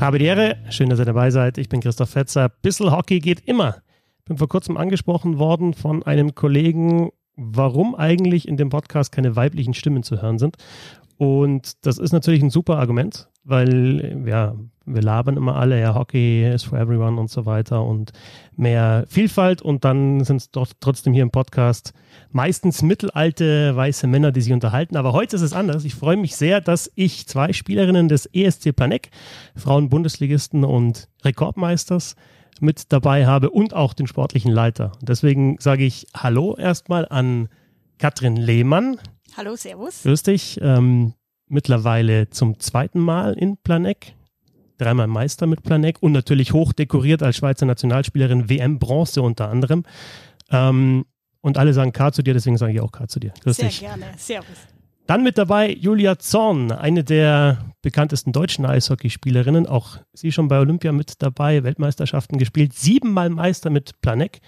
Habe die Ehre, schön, dass ihr dabei seid. Ich bin Christoph Fetzer. Bissel Hockey geht immer. Bin vor kurzem angesprochen worden von einem Kollegen, warum eigentlich in dem Podcast keine weiblichen Stimmen zu hören sind. Und das ist natürlich ein super Argument, weil ja, wir labern immer alle, ja, Hockey is for everyone und so weiter und mehr Vielfalt und dann sind es doch trotzdem hier im Podcast meistens mittelalte weiße Männer, die sich unterhalten. Aber heute ist es anders. Ich freue mich sehr, dass ich zwei Spielerinnen des ESC Planek, Frauen-Bundesligisten und Rekordmeisters, mit dabei habe und auch den sportlichen Leiter. Deswegen sage ich Hallo erstmal an Katrin Lehmann. Hallo, Servus. Grüß dich. Ähm, mittlerweile zum zweiten Mal in Planek. Dreimal Meister mit Planek und natürlich hoch dekoriert als Schweizer Nationalspielerin WM Bronze unter anderem. Ähm, und alle sagen K zu dir, deswegen sage ich auch K zu dir. Grüß Sehr dich. gerne. Servus. Dann mit dabei Julia Zorn, eine der bekanntesten deutschen Eishockeyspielerinnen. Auch sie schon bei Olympia mit dabei, Weltmeisterschaften gespielt, siebenmal Meister mit Planek.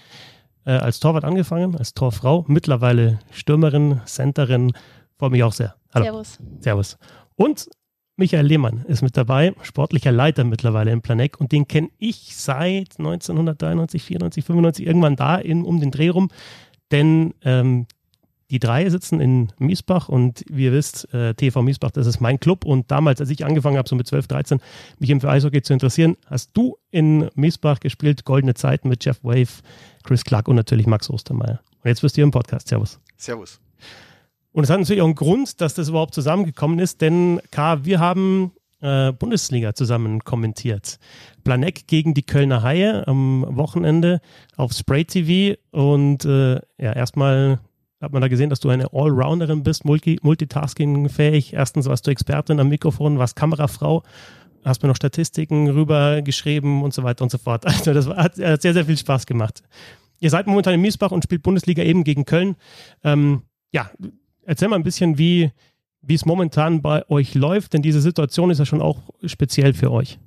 Äh, als Torwart angefangen, als Torfrau, mittlerweile Stürmerin, Centerin. Freue mich auch sehr. Hallo. Servus. Servus. Und Michael Lehmann ist mit dabei, sportlicher Leiter mittlerweile im Planek und den kenne ich seit 1993, 94, 95, irgendwann da in, um den Dreh rum. Denn ähm, die drei sitzen in Miesbach und wie ihr wisst, äh, TV Miesbach, das ist mein Club. Und damals, als ich angefangen habe, so mit 12, 13, mich eben für Eishockey zu interessieren, hast du in Miesbach gespielt, Goldene Zeiten mit Jeff Wave, Chris Clark und natürlich Max Ostermeier. Und jetzt bist du hier im Podcast. Servus. Servus. Und es hat natürlich auch einen Grund, dass das überhaupt zusammengekommen ist, denn K, wir haben äh, Bundesliga zusammen kommentiert. Planek gegen die Kölner Haie am Wochenende auf Spray TV und äh, ja, erstmal hat man da gesehen, dass du eine Allrounderin bist, multi multitasking-fähig. Erstens warst du Expertin am Mikrofon, warst Kamerafrau, hast mir noch Statistiken rübergeschrieben und so weiter und so fort. Also das hat, hat, sehr, sehr viel Spaß gemacht. Ihr seid momentan in Miesbach und spielt Bundesliga eben gegen Köln. Ähm, ja, erzähl mal ein bisschen, wie, wie es momentan bei euch läuft, denn diese Situation ist ja schon auch speziell für euch.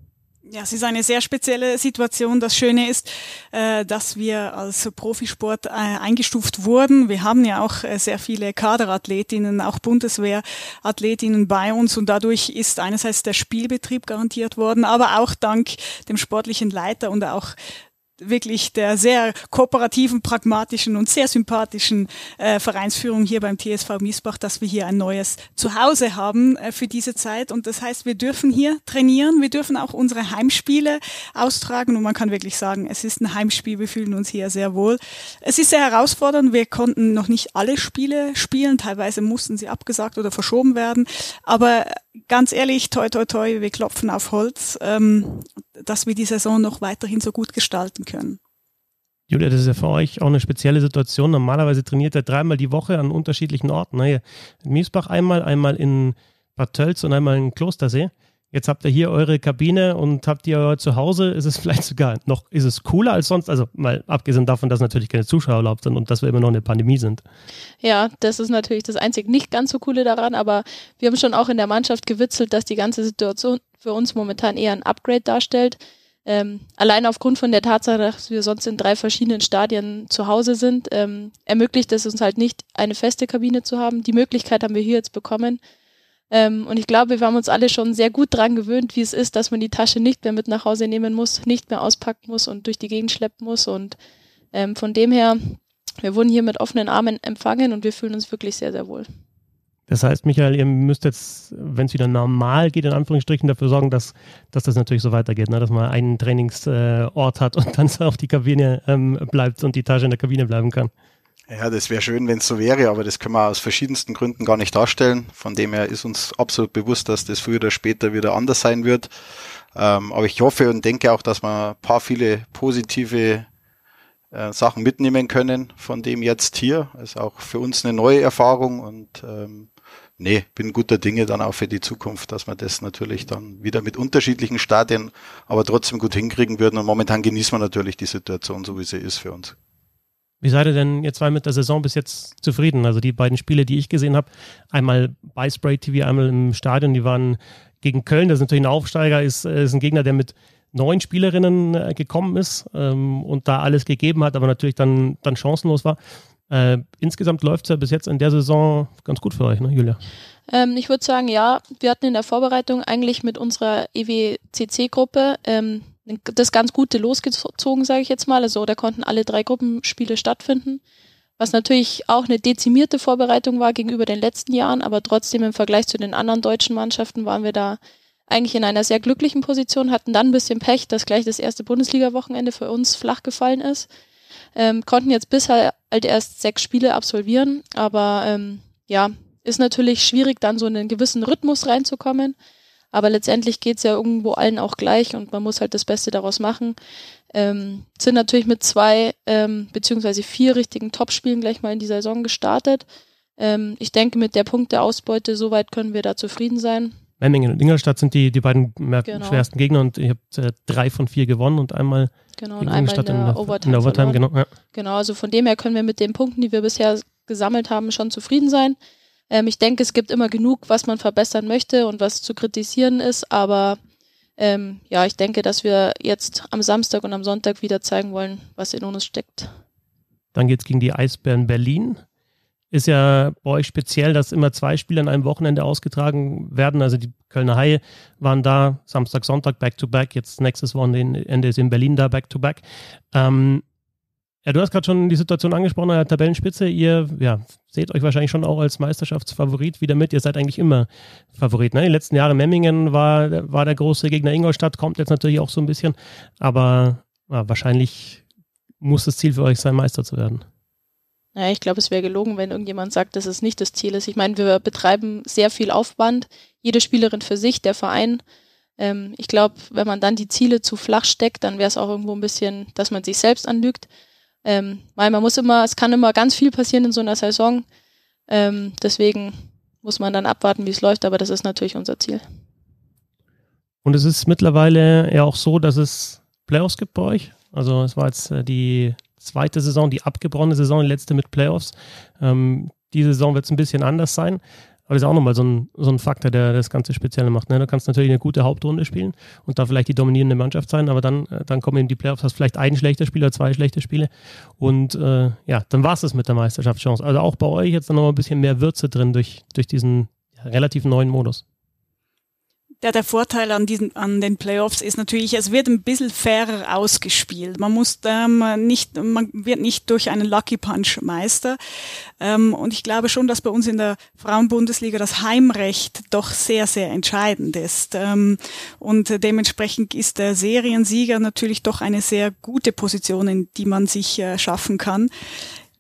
Ja, es ist eine sehr spezielle Situation. Das Schöne ist, äh, dass wir als Profisport äh, eingestuft wurden. Wir haben ja auch äh, sehr viele Kaderathletinnen, auch Bundeswehrathletinnen bei uns und dadurch ist einerseits der Spielbetrieb garantiert worden, aber auch dank dem sportlichen Leiter und auch wirklich der sehr kooperativen, pragmatischen und sehr sympathischen äh, Vereinsführung hier beim TSV Miesbach, dass wir hier ein neues Zuhause haben äh, für diese Zeit. Und das heißt, wir dürfen hier trainieren, wir dürfen auch unsere Heimspiele austragen. Und man kann wirklich sagen, es ist ein Heimspiel, wir fühlen uns hier sehr wohl. Es ist sehr herausfordernd, wir konnten noch nicht alle Spiele spielen, teilweise mussten sie abgesagt oder verschoben werden, aber ganz ehrlich, toi toi toi, wir klopfen auf Holz, ähm, dass wir die Saison noch weiterhin so gut gestalten können. Julia, das ist ja für euch auch eine spezielle Situation. Normalerweise trainiert ihr dreimal die Woche an unterschiedlichen Orten. Ne? In Miesbach einmal, einmal in Bad Tölz und einmal in Klostersee. Jetzt habt ihr hier eure Kabine und habt ihr euer Zuhause. Ist es vielleicht sogar noch, ist es cooler als sonst? Also mal abgesehen davon, dass natürlich keine Zuschauer erlaubt sind und dass wir immer noch in der Pandemie sind. Ja, das ist natürlich das einzig nicht ganz so coole daran, aber wir haben schon auch in der Mannschaft gewitzelt, dass die ganze Situation für uns momentan eher ein Upgrade darstellt. Ähm, allein aufgrund von der Tatsache, dass wir sonst in drei verschiedenen Stadien zu Hause sind, ähm, ermöglicht es uns halt nicht, eine feste Kabine zu haben. Die Möglichkeit haben wir hier jetzt bekommen. Ähm, und ich glaube, wir haben uns alle schon sehr gut daran gewöhnt, wie es ist, dass man die Tasche nicht mehr mit nach Hause nehmen muss, nicht mehr auspacken muss und durch die Gegend schleppen muss. Und ähm, von dem her, wir wurden hier mit offenen Armen empfangen und wir fühlen uns wirklich sehr, sehr wohl. Das heißt, Michael, ihr müsst jetzt, wenn es wieder normal geht, in Anführungsstrichen dafür sorgen, dass, dass das natürlich so weitergeht, ne? dass man einen Trainingsort hat und dann auf die Kabine ähm, bleibt und die Tasche in der Kabine bleiben kann. Ja, das wäre schön, wenn es so wäre, aber das können wir aus verschiedensten Gründen gar nicht darstellen. Von dem her ist uns absolut bewusst, dass das früher oder später wieder anders sein wird. Ähm, aber ich hoffe und denke auch, dass wir ein paar viele positive äh, Sachen mitnehmen können von dem jetzt hier. Ist auch für uns eine neue Erfahrung und ähm, nee, bin guter Dinge dann auch für die Zukunft, dass wir das natürlich dann wieder mit unterschiedlichen Stadien, aber trotzdem gut hinkriegen würden. Und momentan genießen wir natürlich die Situation, so wie sie ist für uns. Wie seid ihr denn jetzt zwei mit der Saison bis jetzt zufrieden? Also die beiden Spiele, die ich gesehen habe, einmal bei Spray TV, einmal im Stadion, die waren gegen Köln, das ist natürlich ein Aufsteiger, ist, äh, ist ein Gegner, der mit neun Spielerinnen äh, gekommen ist ähm, und da alles gegeben hat, aber natürlich dann, dann chancenlos war. Äh, insgesamt läuft es ja bis jetzt in der Saison ganz gut für euch, ne, Julia? Ähm, ich würde sagen, ja, wir hatten in der Vorbereitung eigentlich mit unserer EWCC-Gruppe ähm, das ganz Gute losgezogen, sage ich jetzt mal. Also da konnten alle drei Gruppenspiele stattfinden, was natürlich auch eine dezimierte Vorbereitung war gegenüber den letzten Jahren, aber trotzdem im Vergleich zu den anderen deutschen Mannschaften waren wir da eigentlich in einer sehr glücklichen Position, hatten dann ein bisschen Pech, dass gleich das erste Bundesliga-Wochenende für uns flach gefallen ist. Ähm, konnten jetzt bisher halt erst sechs Spiele absolvieren, aber ähm, ja, ist natürlich schwierig, dann so in einen gewissen Rhythmus reinzukommen. Aber letztendlich geht's ja irgendwo allen auch gleich und man muss halt das Beste daraus machen. Ähm, sind natürlich mit zwei ähm, beziehungsweise vier richtigen Topspielen gleich mal in die Saison gestartet. Ähm, ich denke, mit der Punkteausbeute, soweit können wir da zufrieden sein. Memmingen und Ingolstadt sind die, die beiden genau. schwersten Gegner und ihr habt äh, drei von vier gewonnen und einmal genau, und einmal in der, in der Overtime. In der Overtime genau, ja. genau, also von dem her können wir mit den Punkten, die wir bisher gesammelt haben, schon zufrieden sein. Ähm, ich denke, es gibt immer genug, was man verbessern möchte und was zu kritisieren ist, aber ähm, ja, ich denke, dass wir jetzt am Samstag und am Sonntag wieder zeigen wollen, was in uns steckt. Dann geht es gegen die Eisbären Berlin ist ja bei euch speziell, dass immer zwei Spiele an einem Wochenende ausgetragen werden. Also die Kölner Haie waren da Samstag, Sonntag back-to-back. Jetzt nächstes Wochenende ist in Berlin da back-to-back. Ähm, ja, du hast gerade schon die Situation angesprochen an der Tabellenspitze. Ihr ja, seht euch wahrscheinlich schon auch als Meisterschaftsfavorit wieder mit. Ihr seid eigentlich immer Favorit. Ne? Die letzten Jahre Memmingen war, war der große Gegner Ingolstadt, kommt jetzt natürlich auch so ein bisschen. Aber ja, wahrscheinlich muss das Ziel für euch sein, Meister zu werden. Naja, ich glaube, es wäre gelogen, wenn irgendjemand sagt, dass es nicht das Ziel ist. Ich meine, wir betreiben sehr viel Aufwand, jede Spielerin für sich, der Verein. Ähm, ich glaube, wenn man dann die Ziele zu flach steckt, dann wäre es auch irgendwo ein bisschen, dass man sich selbst anlügt. Ähm, weil man muss immer, es kann immer ganz viel passieren in so einer Saison. Ähm, deswegen muss man dann abwarten, wie es läuft, aber das ist natürlich unser Ziel. Und es ist mittlerweile ja auch so, dass es Playoffs gibt bei euch. Also es war jetzt äh, die zweite Saison, die abgebrochene Saison, die letzte mit Playoffs. Ähm, diese Saison wird es ein bisschen anders sein. Aber das ist auch nochmal so ein, so ein Faktor, der das Ganze speziell macht. Ne? Du kannst natürlich eine gute Hauptrunde spielen und da vielleicht die dominierende Mannschaft sein, aber dann, äh, dann kommen eben die Playoffs, hast vielleicht ein schlechter Spieler, zwei schlechte Spiele und äh, ja, dann war es das mit der Meisterschaftschance. Also auch bei euch jetzt noch ein bisschen mehr Würze drin durch, durch diesen relativ neuen Modus der, der Vorteil an diesen, an den Playoffs ist natürlich, es wird ein bisschen fairer ausgespielt. Man muss ähm, nicht, man wird nicht durch einen Lucky Punch Meister. Ähm, und ich glaube schon, dass bei uns in der Frauenbundesliga das Heimrecht doch sehr, sehr entscheidend ist. Ähm, und dementsprechend ist der Seriensieger natürlich doch eine sehr gute Position, in die man sich äh, schaffen kann.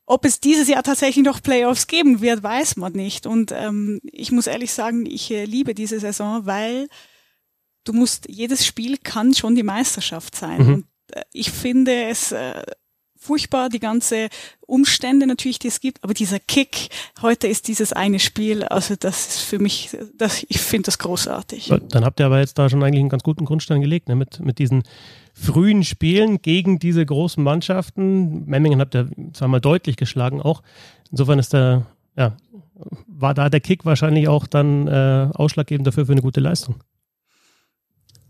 Ob es dieses Jahr tatsächlich noch Playoffs geben wird, weiß man nicht. Und ähm, ich muss ehrlich sagen, ich äh, liebe diese Saison, weil du musst, jedes Spiel kann schon die Meisterschaft sein. Mhm. Und äh, ich finde es äh, furchtbar, die ganze Umstände natürlich, die es gibt, aber dieser Kick, heute ist dieses eine Spiel, also das ist für mich, das, ich finde das großartig. Dann habt ihr aber jetzt da schon eigentlich einen ganz guten Grundstein gelegt, ne? mit, mit diesen frühen Spielen gegen diese großen Mannschaften. Memmingen habt ihr zweimal deutlich geschlagen auch. Insofern ist der, ja, war da der Kick wahrscheinlich auch dann äh, ausschlaggebend dafür für eine gute Leistung.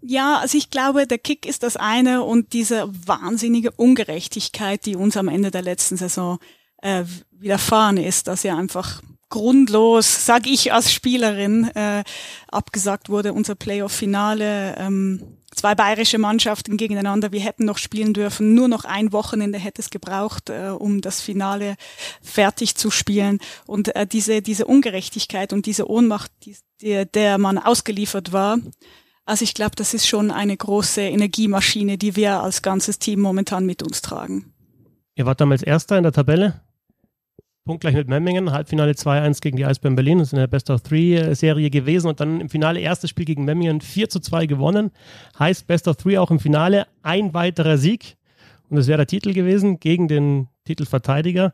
Ja, also ich glaube, der Kick ist das eine und diese wahnsinnige Ungerechtigkeit, die uns am Ende der letzten Saison äh, widerfahren ist, dass ja einfach grundlos, sage ich als Spielerin, äh, abgesagt wurde, unser Playoff-Finale. Ähm, zwei bayerische Mannschaften gegeneinander. Wir hätten noch spielen dürfen. Nur noch ein Wochenende hätte es gebraucht, äh, um das Finale fertig zu spielen. Und äh, diese, diese Ungerechtigkeit und diese Ohnmacht, die, die, der man ausgeliefert war, also ich glaube, das ist schon eine große Energiemaschine, die wir als ganzes Team momentan mit uns tragen. Ihr wart damals Erster in der Tabelle. Punktgleich mit Memmingen, Halbfinale 2-1 gegen die Eisbären Berlin. Das ist in der Best of Three-Serie gewesen und dann im Finale erstes Spiel gegen Memmingen 4 zu 2 gewonnen. Heißt Best of Three auch im Finale ein weiterer Sieg. Und das wäre der Titel gewesen gegen den Titelverteidiger.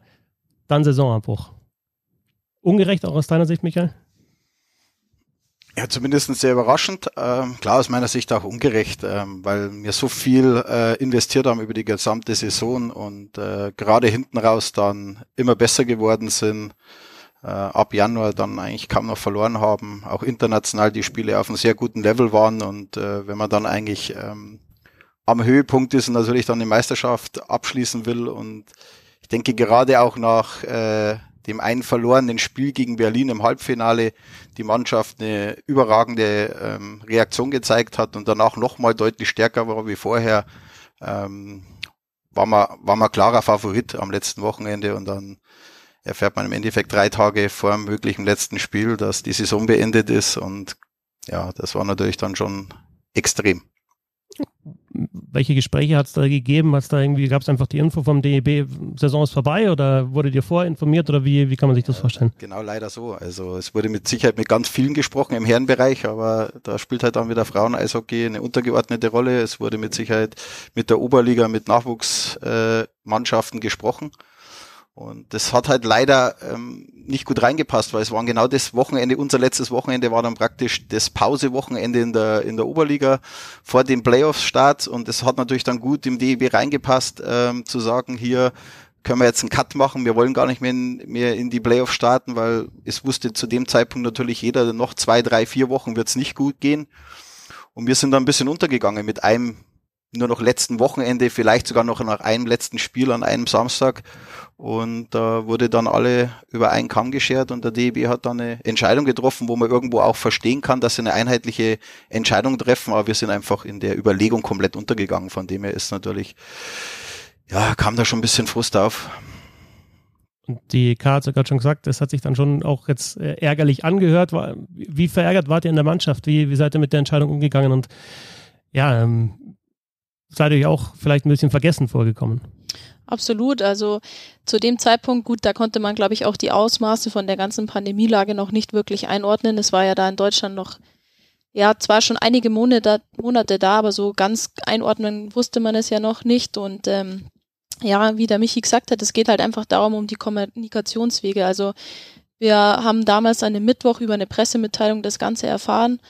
Dann Saisonabbruch. Ungerecht auch aus deiner Sicht, Michael? Ja, zumindest sehr überraschend. Ähm, klar, aus meiner Sicht auch ungerecht, ähm, weil wir so viel äh, investiert haben über die gesamte Saison und äh, gerade hinten raus dann immer besser geworden sind. Äh, ab Januar dann eigentlich kaum noch verloren haben, auch international die Spiele auf einem sehr guten Level waren und äh, wenn man dann eigentlich ähm, am Höhepunkt ist und natürlich dann die Meisterschaft abschließen will und ich denke gerade auch nach äh, dem einen verlorenen Spiel gegen Berlin im Halbfinale die Mannschaft eine überragende ähm, Reaktion gezeigt hat und danach nochmal deutlich stärker war wie vorher, ähm, war man, war man klarer Favorit am letzten Wochenende und dann erfährt man im Endeffekt drei Tage vor dem möglichen letzten Spiel, dass die Saison beendet ist und ja, das war natürlich dann schon extrem welche Gespräche hat es da gegeben? Hat's da irgendwie, gab es einfach die Info vom DEB, Saison ist vorbei oder wurde dir vorinformiert oder wie, wie kann man sich das vorstellen? Genau, leider so. Also es wurde mit Sicherheit mit ganz vielen gesprochen im Herrenbereich, aber da spielt halt dann wieder Frauen-Eishockey eine untergeordnete Rolle. Es wurde mit Sicherheit mit der Oberliga, mit Nachwuchsmannschaften gesprochen. Und das hat halt leider ähm, nicht gut reingepasst, weil es war genau das Wochenende, unser letztes Wochenende war dann praktisch das Pausewochenende in der, in der Oberliga vor dem Playoffs-Start und es hat natürlich dann gut im DEB reingepasst, ähm, zu sagen, hier können wir jetzt einen Cut machen, wir wollen gar nicht mehr in, mehr in die Playoffs starten, weil es wusste zu dem Zeitpunkt natürlich jeder, noch zwei, drei, vier Wochen wird es nicht gut gehen. Und wir sind dann ein bisschen untergegangen mit einem nur noch letzten Wochenende, vielleicht sogar noch nach einem letzten Spiel an einem Samstag. Und da wurde dann alle über einen Kamm geschert und der DEB hat dann eine Entscheidung getroffen, wo man irgendwo auch verstehen kann, dass sie eine einheitliche Entscheidung treffen, aber wir sind einfach in der Überlegung komplett untergegangen. Von dem her ist natürlich, ja, kam da schon ein bisschen Frust auf. Und die K hat sogar schon gesagt, das hat sich dann schon auch jetzt äh, ärgerlich angehört. Wie verärgert wart ihr in der Mannschaft? Wie, wie seid ihr mit der Entscheidung umgegangen? Und ja, ähm, seid ihr auch vielleicht ein bisschen vergessen vorgekommen. Absolut. Also zu dem Zeitpunkt, gut, da konnte man, glaube ich, auch die Ausmaße von der ganzen Pandemielage noch nicht wirklich einordnen. Es war ja da in Deutschland noch, ja, zwar schon einige Monate, Monate da, aber so ganz einordnen wusste man es ja noch nicht. Und ähm, ja, wie der Michi gesagt hat, es geht halt einfach darum, um die Kommunikationswege. Also wir haben damals an dem Mittwoch über eine Pressemitteilung das Ganze erfahren.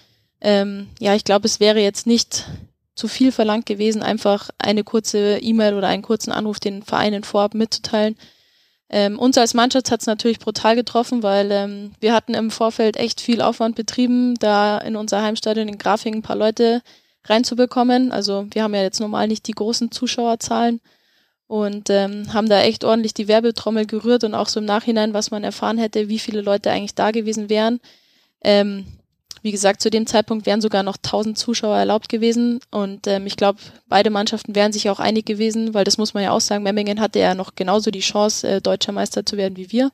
Ähm, ja, ich glaube, es wäre jetzt nicht zu viel verlangt gewesen, einfach eine kurze E-Mail oder einen kurzen Anruf den Vereinen vorab mitzuteilen. Ähm, uns als Mannschaft hat es natürlich brutal getroffen, weil ähm, wir hatten im Vorfeld echt viel Aufwand betrieben, da in unser Heimstadion in Grafing ein paar Leute reinzubekommen. Also wir haben ja jetzt normal nicht die großen Zuschauerzahlen und ähm, haben da echt ordentlich die Werbetrommel gerührt und auch so im Nachhinein, was man erfahren hätte, wie viele Leute eigentlich da gewesen wären. Ähm, wie gesagt, zu dem Zeitpunkt wären sogar noch 1000 Zuschauer erlaubt gewesen und ähm, ich glaube, beide Mannschaften wären sich auch einig gewesen, weil das muss man ja auch sagen, Memmingen hatte ja noch genauso die Chance, äh, deutscher Meister zu werden wie wir.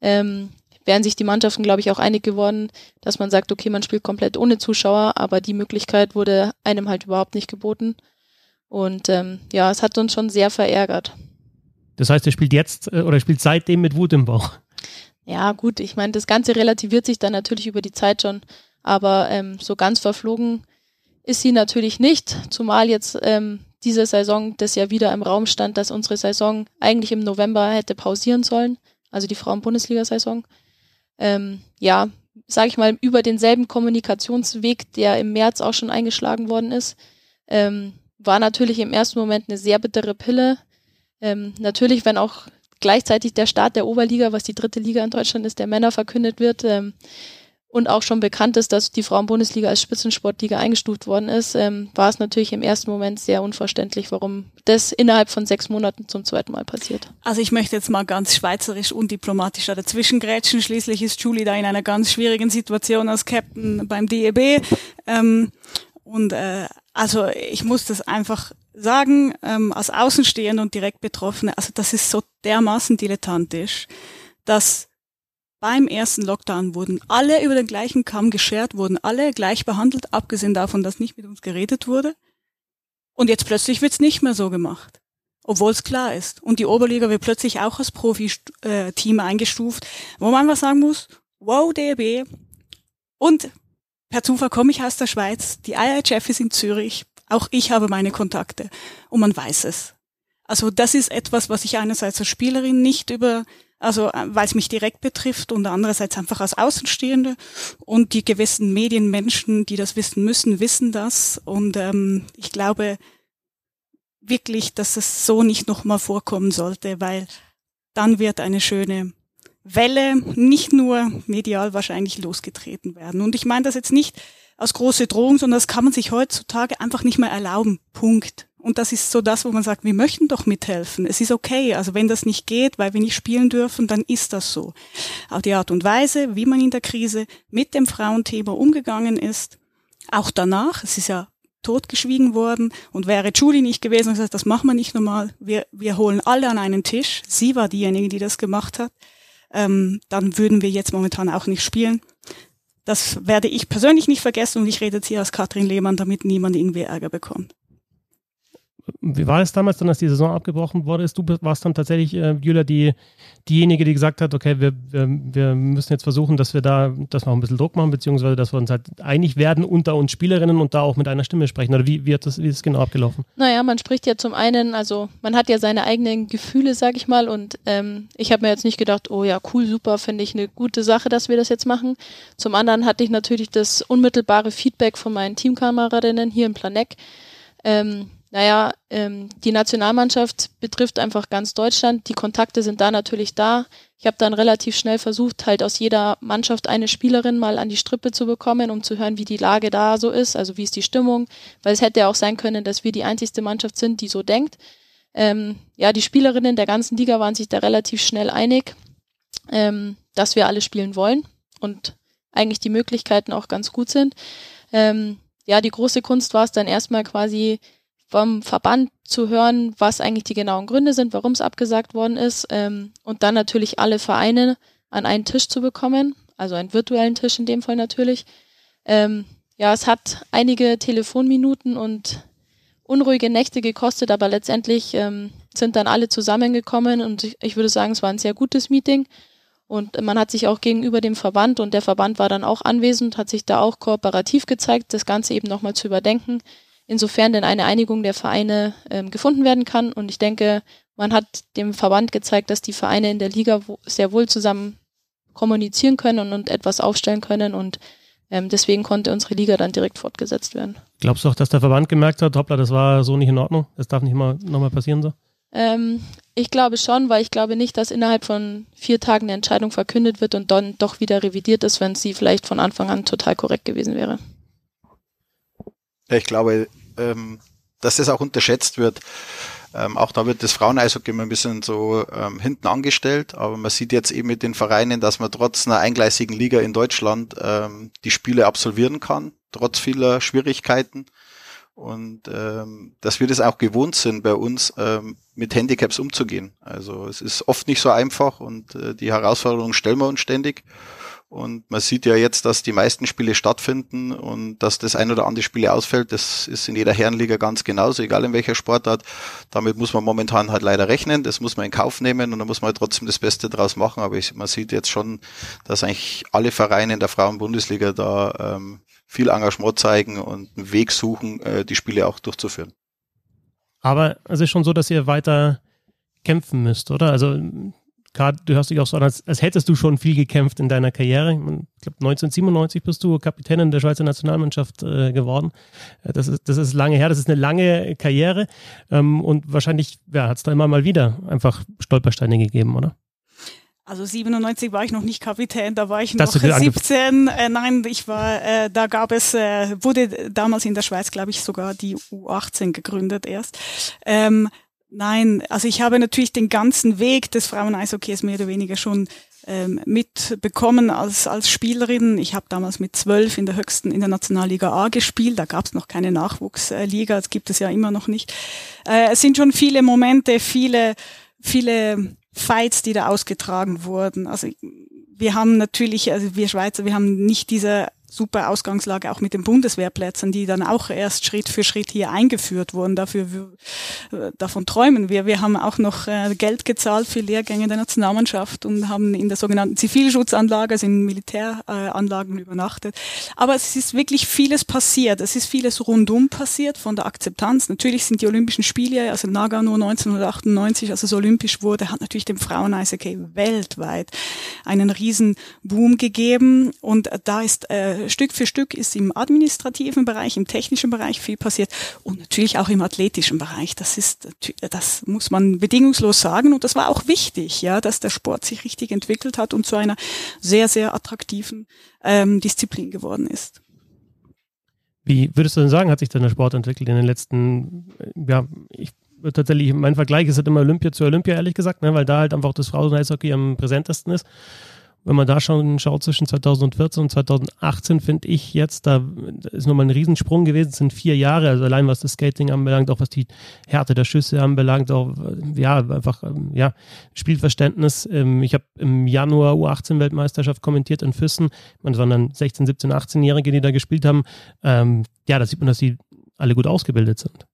Ähm, wären sich die Mannschaften, glaube ich, auch einig geworden, dass man sagt, okay, man spielt komplett ohne Zuschauer, aber die Möglichkeit wurde einem halt überhaupt nicht geboten. Und ähm, ja, es hat uns schon sehr verärgert. Das heißt, er spielt jetzt äh, oder spielt seitdem mit Wut im Bauch. Ja, gut, ich meine, das Ganze relativiert sich dann natürlich über die Zeit schon. Aber ähm, so ganz verflogen ist sie natürlich nicht, zumal jetzt ähm, diese Saison das ja wieder im Raum stand, dass unsere Saison eigentlich im November hätte pausieren sollen, also die Frauen-Bundesliga-Saison. Ähm, ja, sage ich mal, über denselben Kommunikationsweg, der im März auch schon eingeschlagen worden ist, ähm, war natürlich im ersten Moment eine sehr bittere Pille. Ähm, natürlich, wenn auch gleichzeitig der Start der Oberliga, was die dritte Liga in Deutschland ist, der Männer verkündet wird, ähm, und auch schon bekannt ist, dass die Frauenbundesliga als Spitzensportliga eingestuft worden ist, ähm, war es natürlich im ersten Moment sehr unverständlich, warum das innerhalb von sechs Monaten zum zweiten Mal passiert. Also ich möchte jetzt mal ganz schweizerisch undiplomatisch dazwischen grätschen. Schließlich ist Julie da in einer ganz schwierigen Situation als Captain beim DEB. Ähm, und äh, also ich muss das einfach sagen, ähm, als Außenstehende und direkt Betroffene, also das ist so dermaßen dilettantisch, dass beim ersten Lockdown wurden alle über den gleichen Kamm geschert, wurden alle gleich behandelt, abgesehen davon, dass nicht mit uns geredet wurde. Und jetzt plötzlich wird's nicht mehr so gemacht, obwohl es klar ist. Und die Oberliga wird plötzlich auch als Profi-Team eingestuft, wo man was sagen muss, wow, DRB. Und per Zufall komme ich aus der Schweiz, die IHF ist in Zürich, auch ich habe meine Kontakte und man weiß es. Also das ist etwas, was ich einerseits als Spielerin nicht über also äh, weil es mich direkt betrifft und andererseits einfach als Außenstehende und die gewissen Medienmenschen, die das wissen müssen, wissen das und ähm, ich glaube wirklich, dass es so nicht nochmal vorkommen sollte, weil dann wird eine schöne Welle nicht nur medial wahrscheinlich losgetreten werden. Und ich meine das jetzt nicht als große Drohung, sondern das kann man sich heutzutage einfach nicht mehr erlauben. Punkt. Und das ist so das, wo man sagt, wir möchten doch mithelfen. Es ist okay. Also wenn das nicht geht, weil wir nicht spielen dürfen, dann ist das so. Auch die Art und Weise, wie man in der Krise mit dem Frauenthema umgegangen ist, auch danach, es ist ja totgeschwiegen worden und wäre Julie nicht gewesen und gesagt, das machen wir nicht normal, wir, wir holen alle an einen Tisch, sie war diejenige, die das gemacht hat, ähm, dann würden wir jetzt momentan auch nicht spielen. Das werde ich persönlich nicht vergessen und ich rede jetzt hier als Katrin Lehmann, damit niemand irgendwie Ärger bekommt. Wie war es damals dann, als die Saison abgebrochen wurde? Du warst dann tatsächlich, äh, Julia, die, diejenige, die gesagt hat, okay, wir, wir, wir müssen jetzt versuchen, dass wir da, dass wir ein bisschen Druck machen, beziehungsweise dass wir uns halt einig werden unter uns Spielerinnen und da auch mit einer Stimme sprechen. Oder wie, wie, hat das, wie ist es genau abgelaufen? Naja, man spricht ja zum einen, also man hat ja seine eigenen Gefühle, sag ich mal, und ähm, ich habe mir jetzt nicht gedacht, oh ja, cool, super, finde ich eine gute Sache, dass wir das jetzt machen. Zum anderen hatte ich natürlich das unmittelbare Feedback von meinen Teamkameradinnen hier im Planeck. Ähm, naja, ähm, die Nationalmannschaft betrifft einfach ganz Deutschland. Die Kontakte sind da natürlich da. Ich habe dann relativ schnell versucht, halt aus jeder Mannschaft eine Spielerin mal an die Strippe zu bekommen, um zu hören, wie die Lage da so ist, also wie ist die Stimmung, weil es hätte ja auch sein können, dass wir die einzigste Mannschaft sind, die so denkt. Ähm, ja, die Spielerinnen der ganzen Liga waren sich da relativ schnell einig, ähm, dass wir alle spielen wollen und eigentlich die Möglichkeiten auch ganz gut sind. Ähm, ja, die große Kunst war es dann erstmal quasi vom Verband zu hören, was eigentlich die genauen Gründe sind, warum es abgesagt worden ist ähm, und dann natürlich alle Vereine an einen Tisch zu bekommen, also einen virtuellen Tisch in dem Fall natürlich. Ähm, ja, es hat einige Telefonminuten und unruhige Nächte gekostet, aber letztendlich ähm, sind dann alle zusammengekommen und ich, ich würde sagen, es war ein sehr gutes Meeting. Und man hat sich auch gegenüber dem Verband und der Verband war dann auch anwesend, hat sich da auch kooperativ gezeigt, das Ganze eben nochmal zu überdenken insofern denn eine Einigung der Vereine ähm, gefunden werden kann. Und ich denke, man hat dem Verband gezeigt, dass die Vereine in der Liga sehr wohl zusammen kommunizieren können und, und etwas aufstellen können und ähm, deswegen konnte unsere Liga dann direkt fortgesetzt werden. Glaubst du auch, dass der Verband gemerkt hat, hoppla, das war so nicht in Ordnung, das darf nicht mal nochmal passieren so? Ähm, ich glaube schon, weil ich glaube nicht, dass innerhalb von vier Tagen eine Entscheidung verkündet wird und dann doch wieder revidiert ist, wenn sie vielleicht von Anfang an total korrekt gewesen wäre. Ich glaube, ähm, dass das auch unterschätzt wird. Ähm, auch da wird das Frauen-Eishockey immer ein bisschen so ähm, hinten angestellt, aber man sieht jetzt eben mit den Vereinen, dass man trotz einer eingleisigen Liga in Deutschland ähm, die Spiele absolvieren kann, trotz vieler Schwierigkeiten. Und ähm, dass wir das auch gewohnt sind, bei uns ähm, mit Handicaps umzugehen. Also es ist oft nicht so einfach und äh, die Herausforderungen stellen wir uns ständig. Und man sieht ja jetzt, dass die meisten Spiele stattfinden und dass das ein oder andere Spiele ausfällt. Das ist in jeder Herrenliga ganz genauso, egal in welcher Sportart. Damit muss man momentan halt leider rechnen. Das muss man in Kauf nehmen und da muss man halt trotzdem das Beste draus machen. Aber ich, man sieht jetzt schon, dass eigentlich alle Vereine in der Frauenbundesliga da ähm, viel Engagement zeigen und einen Weg suchen, äh, die Spiele auch durchzuführen. Aber es ist schon so, dass ihr weiter kämpfen müsst, oder? Also gerade, du hast dich auch so an, als, als hättest du schon viel gekämpft in deiner Karriere. Ich glaube, 1997 bist du Kapitänin der Schweizer Nationalmannschaft äh, geworden. Äh, das ist, das ist lange her, das ist eine lange Karriere. Ähm, und wahrscheinlich ja, hat es da immer mal wieder einfach Stolpersteine gegeben, oder? Also 97 war ich noch nicht Kapitän, da war ich noch 17. Äh, nein, ich war, äh, da gab es, äh, wurde damals in der Schweiz, glaube ich, sogar die U18 gegründet erst. Ähm, Nein, also ich habe natürlich den ganzen Weg des Frauen-Eishockeys mehr oder weniger schon ähm, mitbekommen als, als Spielerin. Ich habe damals mit zwölf in der höchsten in der Nationalliga A gespielt. Da gab es noch keine Nachwuchsliga, das gibt es ja immer noch nicht. Äh, es sind schon viele Momente, viele, viele Fights, die da ausgetragen wurden. Also wir haben natürlich, also wir Schweizer, wir haben nicht diese super Ausgangslage auch mit den Bundeswehrplätzen, die dann auch erst Schritt für Schritt hier eingeführt wurden. Dafür äh, davon träumen wir. Wir haben auch noch äh, Geld gezahlt für Lehrgänge der Nationalmannschaft und haben in der sogenannten Zivilschutzanlage, also in Militäranlagen übernachtet. Aber es ist wirklich vieles passiert. Es ist vieles rundum passiert von der Akzeptanz. Natürlich sind die Olympischen Spiele, also Nagano 1998, als es olympisch wurde, hat natürlich dem Frauen-Eishockey weltweit einen riesen Boom gegeben und da ist äh, Stück für Stück ist im administrativen Bereich, im technischen Bereich viel passiert und natürlich auch im athletischen Bereich. Das ist, das muss man bedingungslos sagen und das war auch wichtig, ja, dass der Sport sich richtig entwickelt hat und zu einer sehr, sehr attraktiven ähm, Disziplin geworden ist. Wie würdest du denn sagen, hat sich denn der Sport entwickelt in den letzten, ja, ich tatsächlich, mein Vergleich ist halt immer Olympia zu Olympia, ehrlich gesagt, ne, weil da halt einfach das Frauen-Eishockey am präsentesten ist wenn man da schon schaut zwischen 2014 und 2018, finde ich jetzt, da ist nochmal ein Riesensprung gewesen, es sind vier Jahre, also allein was das Skating anbelangt, auch was die Härte der Schüsse anbelangt, auch ja, einfach ähm, ja, Spielverständnis. Ähm, ich habe im Januar U18-Weltmeisterschaft kommentiert in Füssen, man waren dann 16, 17, 18-Jährige, die da gespielt haben. Ähm, ja, da sieht man, dass die alle gut ausgebildet sind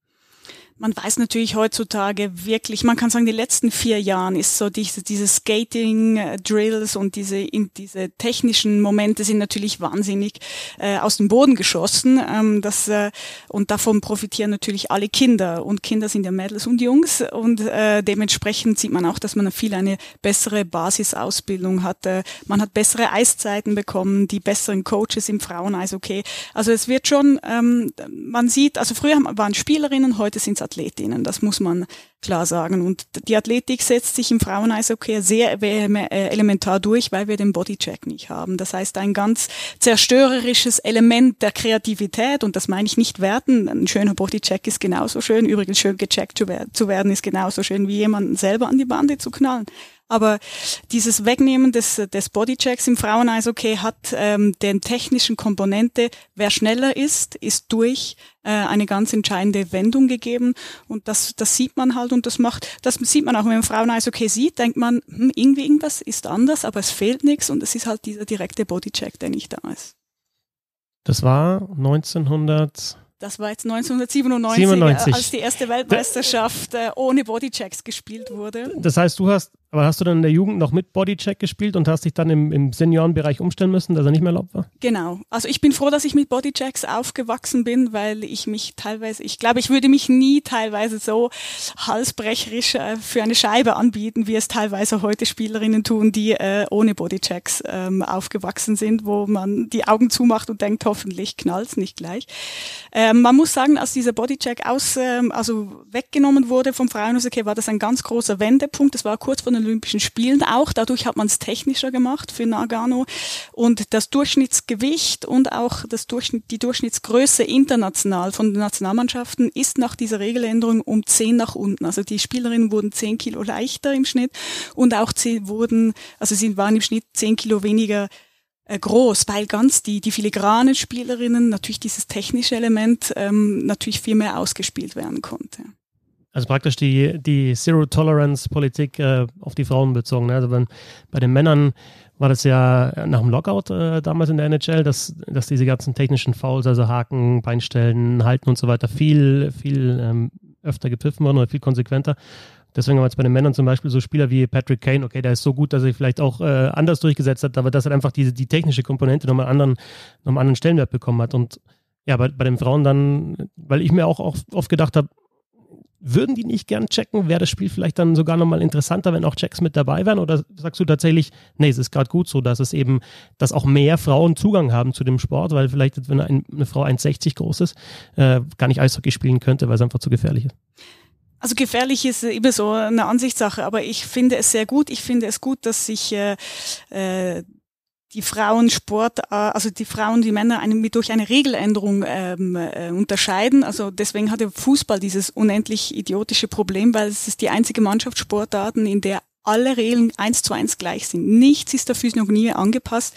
man weiß natürlich heutzutage wirklich, man kann sagen, die letzten vier Jahren ist so diese, diese Skating-Drills und diese, in, diese technischen Momente sind natürlich wahnsinnig äh, aus dem Boden geschossen. Ähm, das, äh, und davon profitieren natürlich alle Kinder. Und Kinder sind ja Mädels und Jungs. Und äh, dementsprechend sieht man auch, dass man viel eine bessere Basisausbildung hatte. Man hat bessere Eiszeiten bekommen, die besseren Coaches im Fraueneis, okay. Also es wird schon, ähm, man sieht, also früher waren Spielerinnen, heute sind Athletinnen, das muss man klar sagen. Und die Athletik setzt sich im Fraueneishockey sehr äh, elementar durch, weil wir den Bodycheck nicht haben. Das heißt, ein ganz zerstörerisches Element der Kreativität, und das meine ich nicht werten, ein schöner Bodycheck ist genauso schön, übrigens schön gecheckt zu werden ist genauso schön, wie jemanden selber an die Bande zu knallen. Aber dieses Wegnehmen des, des Bodychecks im Fraueneishockey hat ähm, den technischen Komponente, wer schneller ist, ist durch äh, eine ganz entscheidende Wendung gegeben. Und das, das sieht man halt und das macht, das sieht man auch, wenn man Fraueneishockey sieht, denkt man, hm, irgendwie irgendwas ist anders, aber es fehlt nichts und es ist halt dieser direkte Bodycheck, der nicht da ist. Das war 1900 das war jetzt 1997, 97. als die erste Weltmeisterschaft äh, ohne Bodychecks gespielt wurde. Das heißt, du hast aber hast du dann in der Jugend noch mit Bodycheck gespielt und hast dich dann im, im Seniorenbereich umstellen müssen, dass er nicht mehr erlaubt war? Genau. Also ich bin froh, dass ich mit Bodychecks aufgewachsen bin, weil ich mich teilweise, ich glaube, ich würde mich nie teilweise so halsbrecherisch äh, für eine Scheibe anbieten, wie es teilweise heute Spielerinnen tun, die äh, ohne Bodychecks ähm, aufgewachsen sind, wo man die Augen zumacht und denkt, hoffentlich knallt's nicht gleich. Ähm, man muss sagen, als dieser Bodycheck aus, ähm, also weggenommen wurde vom Frauenhockey, war das ein ganz großer Wendepunkt. Das war kurz vor den Olympischen Spielen auch. Dadurch hat man es technischer gemacht für Nagano. Und das Durchschnittsgewicht und auch das Durchschnitt, die Durchschnittsgröße international von den Nationalmannschaften ist nach dieser Regeländerung um 10 nach unten. Also die Spielerinnen wurden 10 Kilo leichter im Schnitt und auch sie wurden, also sie waren im Schnitt 10 Kilo weniger äh, groß, weil ganz die, die filigranen Spielerinnen natürlich dieses technische Element ähm, natürlich viel mehr ausgespielt werden konnte. Also praktisch die, die Zero-Tolerance-Politik äh, auf die Frauen bezogen. Ne? Also wenn, bei den Männern war das ja nach dem Lockout äh, damals in der NHL, dass, dass diese ganzen technischen Fouls, also Haken, Beinstellen, Halten und so weiter, viel, viel ähm, öfter gepfiffen wurden oder viel konsequenter. Deswegen haben wir jetzt bei den Männern zum Beispiel so Spieler wie Patrick Kane, okay, der ist so gut, dass er sich vielleicht auch äh, anders durchgesetzt hat, aber dass er einfach diese, die technische Komponente nochmal anderen, nochmal anderen Stellenwert bekommen hat. Und ja, bei, bei den Frauen dann, weil ich mir auch, auch oft gedacht habe, würden die nicht gern checken? Wäre das Spiel vielleicht dann sogar nochmal interessanter, wenn auch Checks mit dabei wären? Oder sagst du tatsächlich, nee, es ist gerade gut so, dass es eben, dass auch mehr Frauen Zugang haben zu dem Sport, weil vielleicht, wenn eine, eine Frau 1,60 groß ist, äh, gar nicht Eishockey spielen könnte, weil es einfach zu gefährlich ist? Also gefährlich ist immer so eine Ansichtssache, aber ich finde es sehr gut. Ich finde es gut, dass sich äh, äh die Frauensport, äh, also die Frauen, die Männer eine, durch eine Regeländerung ähm, äh, unterscheiden. Also deswegen hat der Fußball dieses unendlich idiotische Problem, weil es ist die einzige Mannschaftssportarten, in der alle Regeln eins zu eins gleich sind. Nichts ist der Physiognomie angepasst.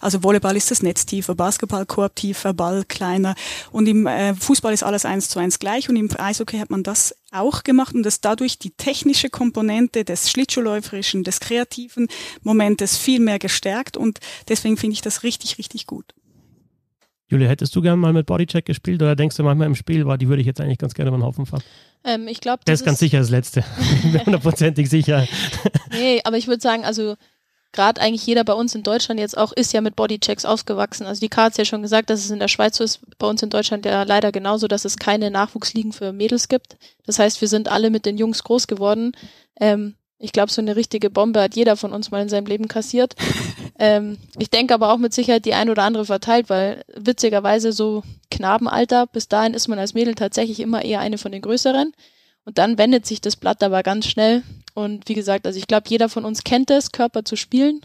Also Volleyball ist das Netz tiefer, Basketball Korb tiefer, Ball kleiner und im äh, Fußball ist alles eins zu eins gleich und im Eishockey hat man das auch gemacht und dass dadurch die technische Komponente des Schlittschuhläuferischen, des kreativen Momentes viel mehr gestärkt und deswegen finde ich das richtig, richtig gut. Julia, hättest du gerne mal mit Bodycheck gespielt oder denkst du manchmal im Spiel, war, die würde ich jetzt eigentlich ganz gerne über den Haufen fahren? Ähm, ich glaube, das ist ganz sicher das Letzte. Hundertprozentig sicher. nee, aber ich würde sagen, also gerade eigentlich jeder bei uns in Deutschland jetzt auch ist ja mit Bodychecks aufgewachsen. Also die K hat ja schon gesagt, dass es in der Schweiz so ist, bei uns in Deutschland ja leider genauso, dass es keine Nachwuchsligen für Mädels gibt. Das heißt, wir sind alle mit den Jungs groß geworden. Ähm, ich glaube, so eine richtige Bombe hat jeder von uns mal in seinem Leben kassiert. Ähm, ich denke aber auch mit Sicherheit die ein oder andere verteilt, weil witzigerweise so Knabenalter, bis dahin ist man als Mädel tatsächlich immer eher eine von den größeren. Und dann wendet sich das Blatt aber ganz schnell. Und wie gesagt, also ich glaube, jeder von uns kennt es, Körper zu spielen.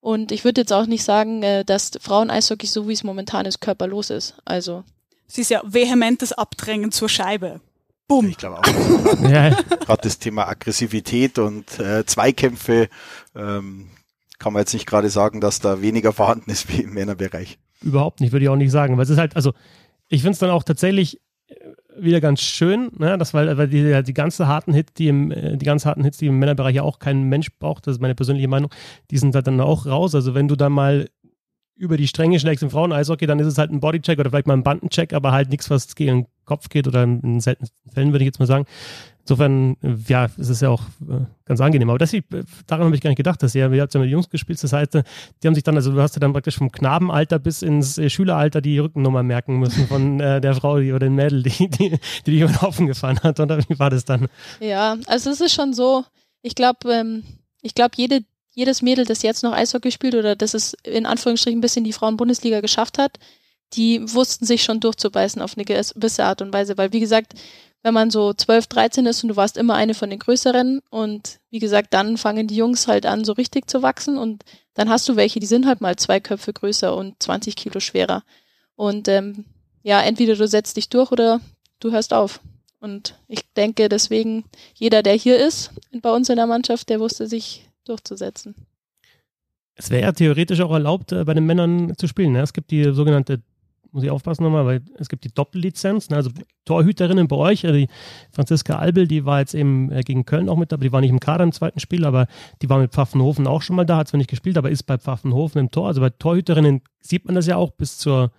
Und ich würde jetzt auch nicht sagen, äh, dass Frauen-Eishockey, so wie es momentan ist, körperlos ist. Also Es ist ja vehementes Abdrängen zur Scheibe. Bumm. Ich glaube auch. ja. Gerade das Thema Aggressivität und äh, Zweikämpfe ähm, kann man jetzt nicht gerade sagen, dass da weniger vorhanden ist wie im Männerbereich. Überhaupt nicht, würde ich auch nicht sagen. Weil es ist halt, also ich finde es dann auch tatsächlich äh, wieder ganz schön, ne? das weil, weil die, die ganze harten Hits, die im, äh, die ganz harten Hits, die im Männerbereich ja auch kein Mensch braucht, das ist meine persönliche Meinung, die sind halt dann auch raus. Also wenn du da mal über die Stränge schlägst im Frauen-Eishockey, dann ist es halt ein Bodycheck oder vielleicht mal ein Bandencheck, aber halt nichts, was gegen den Kopf geht oder in seltensten Fällen, würde ich jetzt mal sagen. Insofern, ja, es ist ja auch äh, ganz angenehm. Aber das, daran habe ich gar nicht gedacht, dass ihr, ihr habt ja mit Jungs gespielt, das heißt, die haben sich dann, also du hast ja dann praktisch vom Knabenalter bis ins äh, Schüleralter die Rückennummer merken müssen von äh, der Frau die, oder den Mädel, die, die, die dich über den Haufen gefahren hat. Oder wie war das dann? Ja, also es ist schon so, ich glaube, ähm, ich glaube, jede, jedes Mädel, das jetzt noch Eishockey spielt oder das es in Anführungsstrichen ein bisschen die Frauen-Bundesliga geschafft hat, die wussten sich schon durchzubeißen auf eine gewisse Art und Weise, weil wie gesagt, wenn man so 12, 13 ist und du warst immer eine von den größeren und wie gesagt, dann fangen die Jungs halt an, so richtig zu wachsen und dann hast du welche, die sind halt mal zwei Köpfe größer und 20 Kilo schwerer. Und ähm, ja, entweder du setzt dich durch oder du hörst auf. Und ich denke deswegen, jeder, der hier ist bei uns in der Mannschaft, der wusste sich durchzusetzen. Es wäre ja theoretisch auch erlaubt, äh, bei den Männern zu spielen. Ne? Es gibt die sogenannte muss ich aufpassen nochmal, weil es gibt die Doppellizenz, ne? also Torhüterinnen bei euch, äh, die Franziska Albel, die war jetzt eben äh, gegen Köln auch mit dabei, die war nicht im Kader im zweiten Spiel, aber die war mit Pfaffenhofen auch schon mal da, hat zwar nicht gespielt, aber ist bei Pfaffenhofen im Tor. Also bei Torhüterinnen sieht man das ja auch bis zur,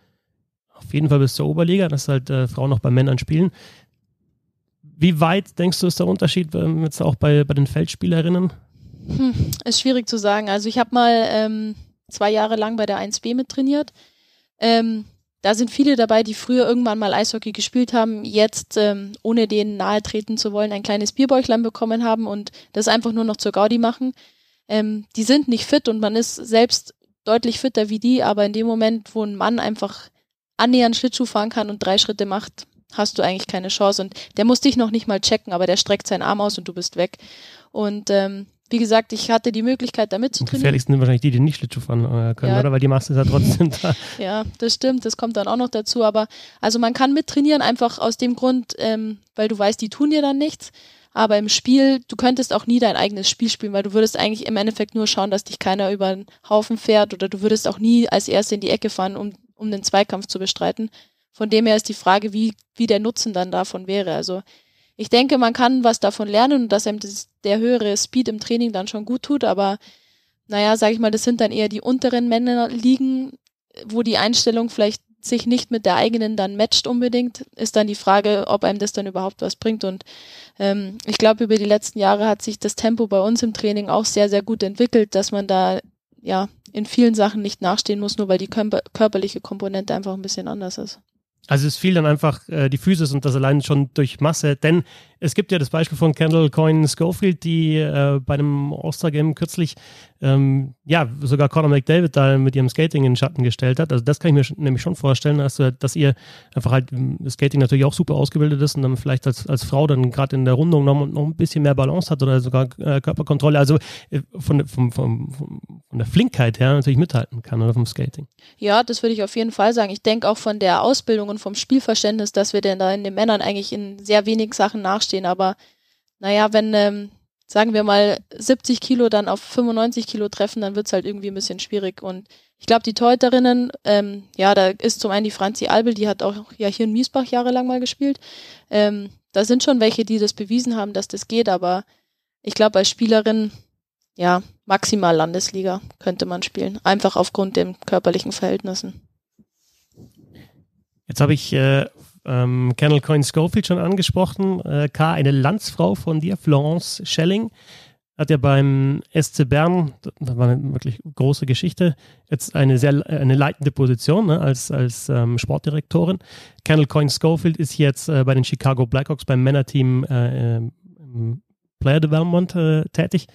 auf jeden Fall bis zur Oberliga, dass halt äh, Frauen noch bei Männern spielen. Wie weit denkst du, ist der Unterschied äh, jetzt auch bei, bei den Feldspielerinnen? Hm, ist schwierig zu sagen. Also ich habe mal ähm, zwei Jahre lang bei der 1B mit trainiert. Ähm, da sind viele dabei, die früher irgendwann mal Eishockey gespielt haben, jetzt, ähm, ohne denen nahe treten zu wollen, ein kleines Bierbäuchlein bekommen haben und das einfach nur noch zur Gaudi machen. Ähm, die sind nicht fit und man ist selbst deutlich fitter wie die, aber in dem Moment, wo ein Mann einfach annähernd Schlittschuh fahren kann und drei Schritte macht, hast du eigentlich keine Chance. Und der muss dich noch nicht mal checken, aber der streckt seinen Arm aus und du bist weg. Und ähm, wie gesagt, ich hatte die Möglichkeit, da mitzutrainieren. Die gefährlichsten sind wahrscheinlich die, die nicht Schlittschuh fahren äh, können, ja. oder? Weil die Masse ist ja trotzdem da. Ja, das stimmt. Das kommt dann auch noch dazu. Aber also man kann mittrainieren, einfach aus dem Grund, ähm, weil du weißt, die tun dir dann nichts. Aber im Spiel, du könntest auch nie dein eigenes Spiel spielen, weil du würdest eigentlich im Endeffekt nur schauen, dass dich keiner über den Haufen fährt oder du würdest auch nie als Erste in die Ecke fahren, um, um den Zweikampf zu bestreiten. Von dem her ist die Frage, wie, wie der Nutzen dann davon wäre. Also ich denke, man kann was davon lernen und dass einem das, der höhere Speed im Training dann schon gut tut, aber naja, sag ich mal, das sind dann eher die unteren Männerligen, wo die Einstellung vielleicht sich nicht mit der eigenen dann matcht unbedingt, ist dann die Frage, ob einem das dann überhaupt was bringt. Und ähm, ich glaube, über die letzten Jahre hat sich das Tempo bei uns im Training auch sehr, sehr gut entwickelt, dass man da ja in vielen Sachen nicht nachstehen muss, nur weil die körperliche Komponente einfach ein bisschen anders ist. Also es fiel dann einfach äh, die Physis und das allein schon durch Masse, denn es gibt ja das Beispiel von Kendall Coyne Schofield, die äh, bei einem All-Star-Game kürzlich ähm, ja sogar Conor McDavid da mit ihrem Skating in den Schatten gestellt hat. Also das kann ich mir nämlich schon vorstellen, dass, dass ihr einfach halt das Skating natürlich auch super ausgebildet ist und dann vielleicht als, als Frau dann gerade in der Rundung noch, noch ein bisschen mehr Balance hat oder sogar äh, Körperkontrolle, also äh, von, von, von, von der Flinkheit her natürlich mithalten kann oder vom Skating. Ja, das würde ich auf jeden Fall sagen. Ich denke auch von der Ausbildung und vom Spielverständnis, dass wir denn da in den Männern eigentlich in sehr wenig Sachen nachstehen stehen. Aber naja, wenn, ähm, sagen wir mal, 70 Kilo dann auf 95 Kilo treffen, dann wird es halt irgendwie ein bisschen schwierig. Und ich glaube, die Torhüterinnen, ähm, ja, da ist zum einen die Franzi Albel, die hat auch ja hier in Miesbach jahrelang mal gespielt. Ähm, da sind schon welche, die das bewiesen haben, dass das geht, aber ich glaube, als Spielerin, ja, maximal Landesliga könnte man spielen. Einfach aufgrund den körperlichen Verhältnissen. Jetzt habe ich äh, ähm, Kennel Coin Schofield schon angesprochen. Äh, K, eine Landsfrau von dir, Florence Schelling, hat ja beim SC Bern, das war eine wirklich große Geschichte, jetzt eine sehr eine leitende Position ne, als, als ähm, Sportdirektorin. Kennel Coin Schofield ist jetzt äh, bei den Chicago Blackhawks beim Männerteam äh, Player Development äh, tätig.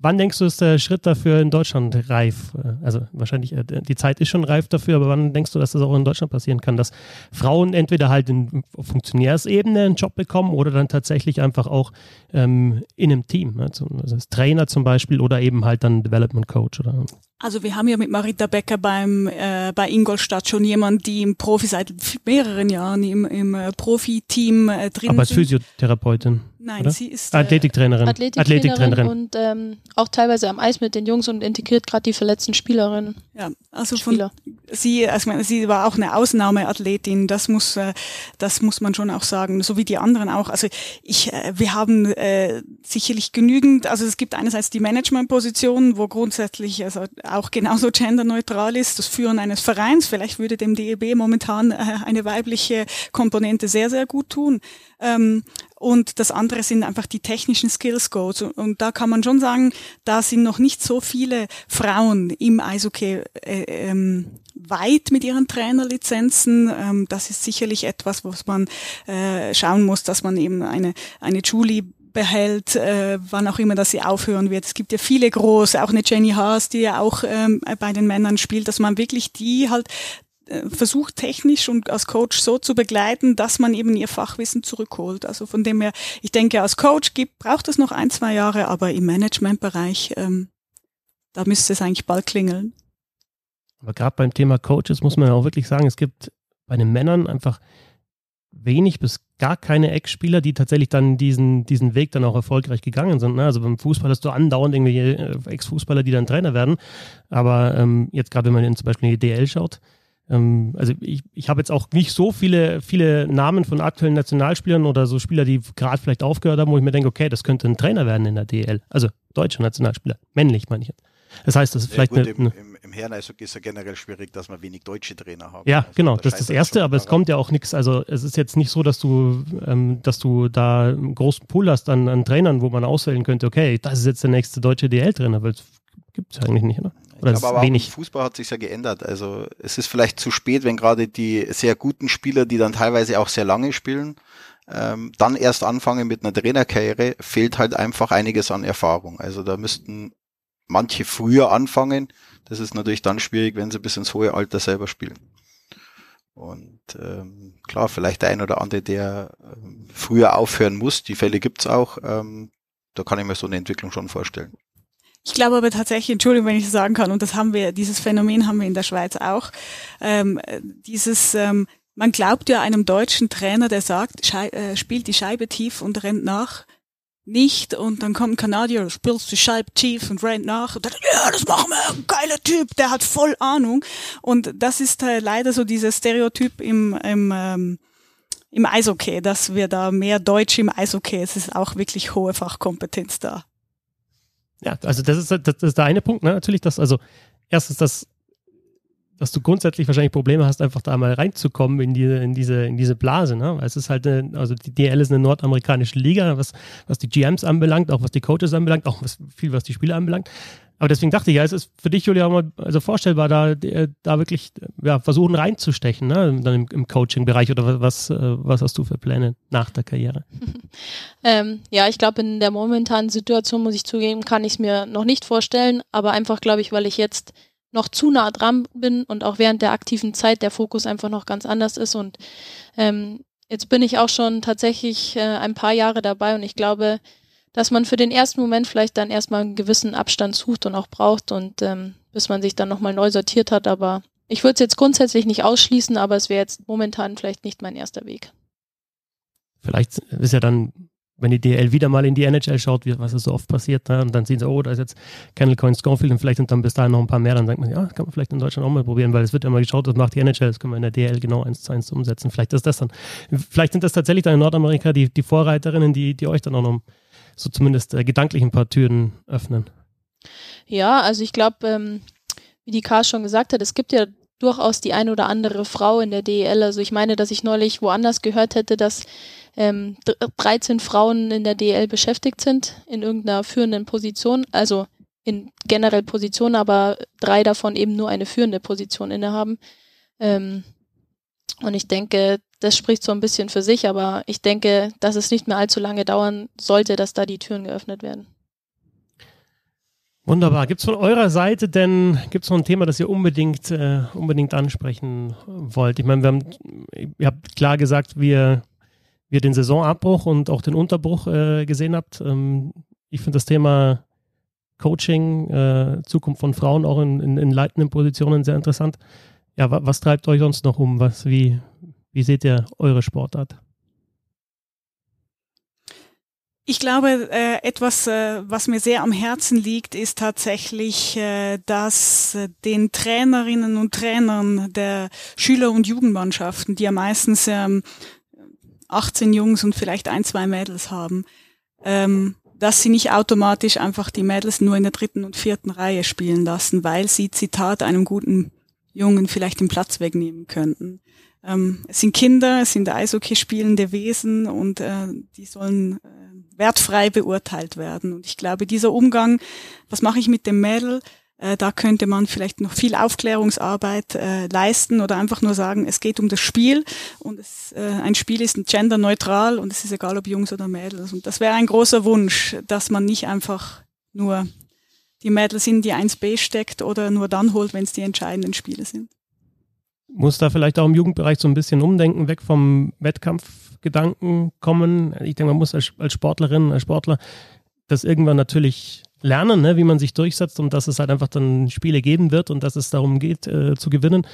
Wann denkst du, ist der Schritt dafür in Deutschland reif? Also wahrscheinlich, äh, die Zeit ist schon reif dafür, aber wann denkst du, dass das auch in Deutschland passieren kann, dass Frauen entweder halt in Funktionärsebene einen Job bekommen oder dann tatsächlich einfach auch ähm, in einem Team, ne? also als Trainer zum Beispiel oder eben halt dann Development Coach oder Also wir haben ja mit Marita Becker beim äh, bei Ingolstadt schon jemanden, die im Profi seit mehreren Jahren im, im äh, Profi-Team äh, drin Aber als Physiotherapeutin. Nein, oder? sie ist äh, Athletiktrainerin. Athletiktrainerin, Athletiktrainerin. und ähm, auch teilweise am Eis mit den Jungs und integriert gerade die verletzten Spielerinnen. ja, also von Spieler. sie, also ich meine, sie war auch eine Ausnahmeathletin, das muss, äh, das muss man schon auch sagen, so wie die anderen auch. Also ich, äh, wir haben äh, sicherlich genügend, also es gibt einerseits die Managementposition, wo grundsätzlich also auch genauso genderneutral ist, das Führen eines Vereins. Vielleicht würde dem DEB momentan äh, eine weibliche Komponente sehr, sehr gut tun. Ähm, und das andere sind einfach die technischen Skills Codes. Und, und da kann man schon sagen, da sind noch nicht so viele Frauen im Eishockey äh, ähm, weit mit ihren Trainerlizenzen. Ähm, das ist sicherlich etwas, was man äh, schauen muss, dass man eben eine, eine Julie behält, äh, wann auch immer das sie aufhören wird. Es gibt ja viele große, auch eine Jenny Haas, die ja auch ähm, bei den Männern spielt, dass man wirklich die halt versucht technisch und als Coach so zu begleiten, dass man eben ihr Fachwissen zurückholt. Also von dem her, ich denke, als Coach gibt, braucht es noch ein, zwei Jahre, aber im Managementbereich, ähm, da müsste es eigentlich bald klingeln. Aber gerade beim Thema Coaches muss man ja auch wirklich sagen, es gibt bei den Männern einfach wenig bis gar keine Ex-Spieler, die tatsächlich dann diesen, diesen Weg dann auch erfolgreich gegangen sind. Ne? Also beim Fußball hast du andauernd irgendwelche äh, Ex-Fußballer, die dann Trainer werden. Aber ähm, jetzt gerade, wenn man zum Beispiel in die DL schaut, ähm, also ich, ich habe jetzt auch nicht so viele, viele Namen von aktuellen Nationalspielern oder so Spieler, die gerade vielleicht aufgehört haben, wo ich mir denke, okay, das könnte ein Trainer werden in der DL. Also deutscher Nationalspieler, männlich meine ich jetzt. Das heißt, das ist vielleicht ja, gut, eine, im, im, im Herren-Eishockey ist ja generell schwierig, dass wir wenig deutsche Trainer haben. Ja, Also genau, da das ist das Erste, aber es kommt ja auch nichts, also es ist jetzt nicht so, dass du, ähm, dass du da einen großen Pool hast an, an Trainern, wo man auswählen könnte, okay, das ist jetzt der nächste deutsche DL-Trainer, weil es gibt es eigentlich nicht, oder? Oder Ich glaube, wenig. Fußball hat sich ja geändert. Also es ist vielleicht zu spät, wenn gerade die sehr guten Spieler, die dann teilweise auch sehr lange spielen, ähm, dann erst anfangen mit einer Trainerkarriere, fehlt halt einfach einiges an Erfahrung. Also da müssten manche früher anfangen. Das ist natürlich dann schwierig, wenn sie bis ins hohe Alter selber spielen. Und ähm, klar, vielleicht der ein oder andere, der ähm, früher aufhören muss, die Fälle gibt's auch, ähm, da kann ich mir so eine Entwicklung schon vorstellen. Ich glaube aber tatsächlich, Entschuldigung, wenn ich das sagen kann, und das haben wir, dieses Phänomen haben wir in der Schweiz auch, ähm, äh, dieses, ähm, man glaubt ja einem deutschen Trainer, der sagt, Schei äh, spielt die Scheibe tief und rennt nach, nicht und dann kommt ein Kanadier, spielst die Scheibe tief und rennt nach und dann, ja, das machen wir, geiler Typ, der hat voll Ahnung und das ist äh, leider so dieses Stereotyp im, im ähm, im Eishockey, dass wir da mehr Deutsch im Eishockey, es ist auch wirklich hohe Fachkompetenz da. Ja, also das ist, das ist der eine Punkt, ne? natürlich, dass, also erstens, dass, dass du grundsätzlich wahrscheinlich Probleme hast, einfach da mal reinzukommen in diese, in diese, in diese Blase, ne? Weil es ist halt eine, also die DL ist eine nordamerikanische Liga, was, was die GMs anbelangt, auch was die Coaches anbelangt, auch was, viel, was die Spieler anbelangt. Aber deswegen dachte ich, ja, es ist für dich, Julia, auch mal also vorstellbar, da, äh, da wirklich ja, versuchen reinzustechen, ne? Dann im, im Coaching-Bereich oder was, äh, was hast du für Pläne nach der Karriere? Ähm, ja, ich glaube, in der momentanen Situation, muss ich zugeben, kann ich es mir noch nicht vorstellen, aber einfach, glaube ich, weil ich jetzt noch zu nah dran bin und auch während der aktiven Zeit der Fokus einfach noch ganz anders ist und ähm, jetzt bin ich auch schon tatsächlich äh, ein paar Jahre dabei und ich glaube, dass man für den ersten Moment vielleicht dann erstmal einen gewissen Abstand sucht und auch braucht und ähm, bis man sich dann nochmal neu sortiert hat, aber ich würde es jetzt grundsätzlich nicht ausschließen, aber es wäre jetzt momentan vielleicht nicht mein erster Weg. Vielleicht ist ja dann, wenn die DL wieder mal in die NHL schaut, wie, was ist so oft passiert, ne? und dann sehen sie, oh, da ist jetzt Kennel Coin Scorfield und vielleicht sind dann bis dahin noch ein paar mehr, dann denkt man, ja, das kann man vielleicht in Deutschland auch mal probieren, weil es wird ja mal geschaut, das macht die NHL, das können wir in der DL genau eins zu eins umsetzen. Vielleicht ist das dann, vielleicht sind das tatsächlich dann in Nordamerika die, die Vorreiterinnen, die, die euch dann auch noch so zumindest äh, gedanklich ein paar Türen öffnen. Ja, also ich glaube, ähm, wie die Kars schon gesagt hat, es gibt ja durchaus die ein oder andere Frau in der DEL. Also ich meine, dass ich neulich woanders gehört hätte, dass ähm, 13 Frauen in der DEL beschäftigt sind in irgendeiner führenden Position, also in generell Position, aber drei davon eben nur eine führende Position innehaben. Ähm, und ich denke, das spricht so ein bisschen für sich, aber ich denke, dass es nicht mehr allzu lange dauern sollte, dass da die Türen geöffnet werden. Wunderbar. Gibt es von eurer Seite denn, gibt es noch ein Thema, das ihr unbedingt, äh, unbedingt ansprechen wollt? Ich meine, wir haben, ihr habt klar gesagt, wie ihr, wie ihr den Saisonabbruch und auch den Unterbruch äh, gesehen habt. Ähm, ich finde das Thema Coaching, äh, Zukunft von Frauen auch in, in, in leitenden Positionen sehr interessant. Ja, wa was treibt euch sonst noch um? Was, wie, wie seht ihr eure Sportart? Ich glaube, äh, etwas, äh, was mir sehr am Herzen liegt, ist tatsächlich, äh, dass den Trainerinnen und Trainern der Schüler- und Jugendmannschaften, die ja meistens ähm, 18 Jungs und vielleicht ein, zwei Mädels haben, ähm, dass sie nicht automatisch einfach die Mädels nur in der dritten und vierten Reihe spielen lassen, weil sie, Zitat, einem guten Jungen vielleicht den Platz wegnehmen könnten. Ähm, es sind Kinder, es sind Eishockey spielende Wesen und äh, die sollen äh, wertfrei beurteilt werden. Und ich glaube, dieser Umgang, was mache ich mit dem Mädel, äh, da könnte man vielleicht noch viel Aufklärungsarbeit äh, leisten oder einfach nur sagen, es geht um das Spiel und es, äh, ein Spiel ist genderneutral und es ist egal, ob Jungs oder Mädels. Und das wäre ein großer Wunsch, dass man nicht einfach nur die Mädels in die 1b steckt oder nur dann holt, wenn es die entscheidenden Spiele sind. Muss da vielleicht auch im Jugendbereich so ein bisschen umdenken, weg vom Wettkampf Gedanken kommen. Ich denke, man muss als, als Sportlerin, als Sportler das irgendwann natürlich lernen, ne, wie man sich durchsetzt und dass es halt einfach dann Spiele geben wird und dass es darum geht, äh, zu gewinnen.